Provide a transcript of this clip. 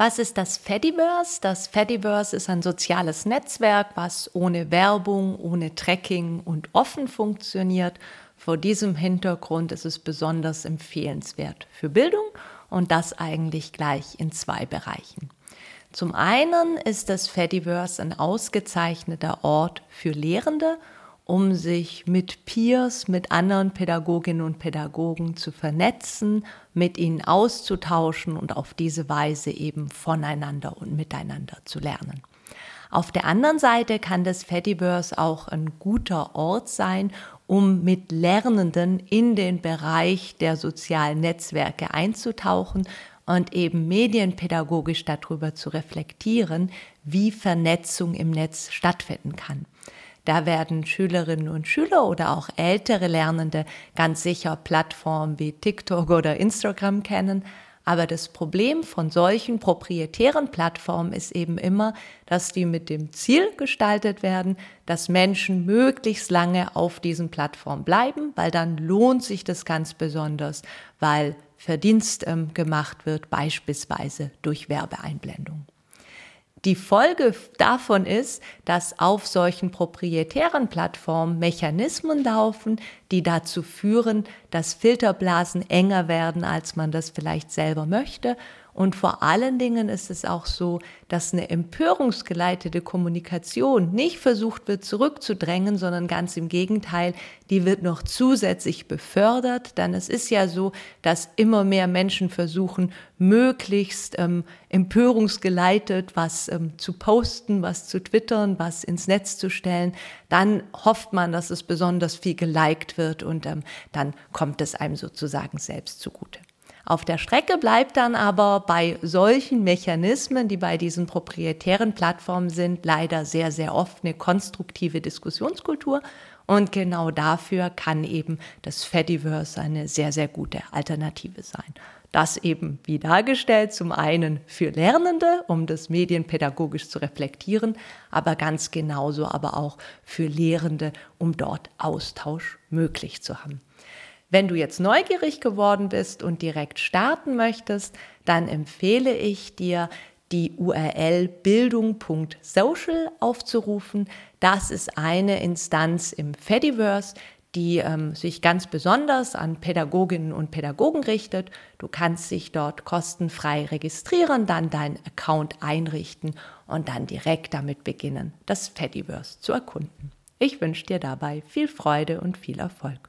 Was ist das Fediverse? Das Fediverse ist ein soziales Netzwerk, was ohne Werbung, ohne Tracking und offen funktioniert. Vor diesem Hintergrund ist es besonders empfehlenswert für Bildung und das eigentlich gleich in zwei Bereichen. Zum einen ist das Fediverse ein ausgezeichneter Ort für Lehrende um sich mit Peers, mit anderen Pädagoginnen und Pädagogen zu vernetzen, mit ihnen auszutauschen und auf diese Weise eben voneinander und miteinander zu lernen. Auf der anderen Seite kann das Fediverse auch ein guter Ort sein, um mit Lernenden in den Bereich der sozialen Netzwerke einzutauchen und eben medienpädagogisch darüber zu reflektieren, wie Vernetzung im Netz stattfinden kann. Da werden Schülerinnen und Schüler oder auch ältere Lernende ganz sicher Plattformen wie TikTok oder Instagram kennen. Aber das Problem von solchen proprietären Plattformen ist eben immer, dass die mit dem Ziel gestaltet werden, dass Menschen möglichst lange auf diesen Plattformen bleiben, weil dann lohnt sich das ganz besonders, weil Verdienst ähm, gemacht wird, beispielsweise durch Werbeeinblendung. Die Folge davon ist, dass auf solchen proprietären Plattformen Mechanismen laufen, die dazu führen, dass Filterblasen enger werden, als man das vielleicht selber möchte und vor allen Dingen ist es auch so, dass eine empörungsgeleitete Kommunikation nicht versucht wird zurückzudrängen, sondern ganz im Gegenteil, die wird noch zusätzlich befördert. Denn es ist ja so, dass immer mehr Menschen versuchen, möglichst ähm, empörungsgeleitet was ähm, zu posten, was zu twittern, was ins Netz zu stellen. Dann hofft man, dass es besonders viel geliked wird und ähm, dann kommt es einem sozusagen selbst zugute. Auf der Strecke bleibt dann aber bei solchen Mechanismen, die bei diesen proprietären Plattformen sind, leider sehr, sehr oft eine konstruktive Diskussionskultur. Und genau dafür kann eben das Fediverse eine sehr, sehr gute Alternative sein. Das eben wie dargestellt, zum einen für Lernende, um das medienpädagogisch zu reflektieren, aber ganz genauso aber auch für Lehrende, um dort Austausch möglich zu haben. Wenn du jetzt neugierig geworden bist und direkt starten möchtest, dann empfehle ich dir, die URL bildung.social aufzurufen. Das ist eine Instanz im Fediverse, die ähm, sich ganz besonders an Pädagoginnen und Pädagogen richtet. Du kannst dich dort kostenfrei registrieren, dann deinen Account einrichten und dann direkt damit beginnen, das Fediverse zu erkunden. Ich wünsche dir dabei viel Freude und viel Erfolg.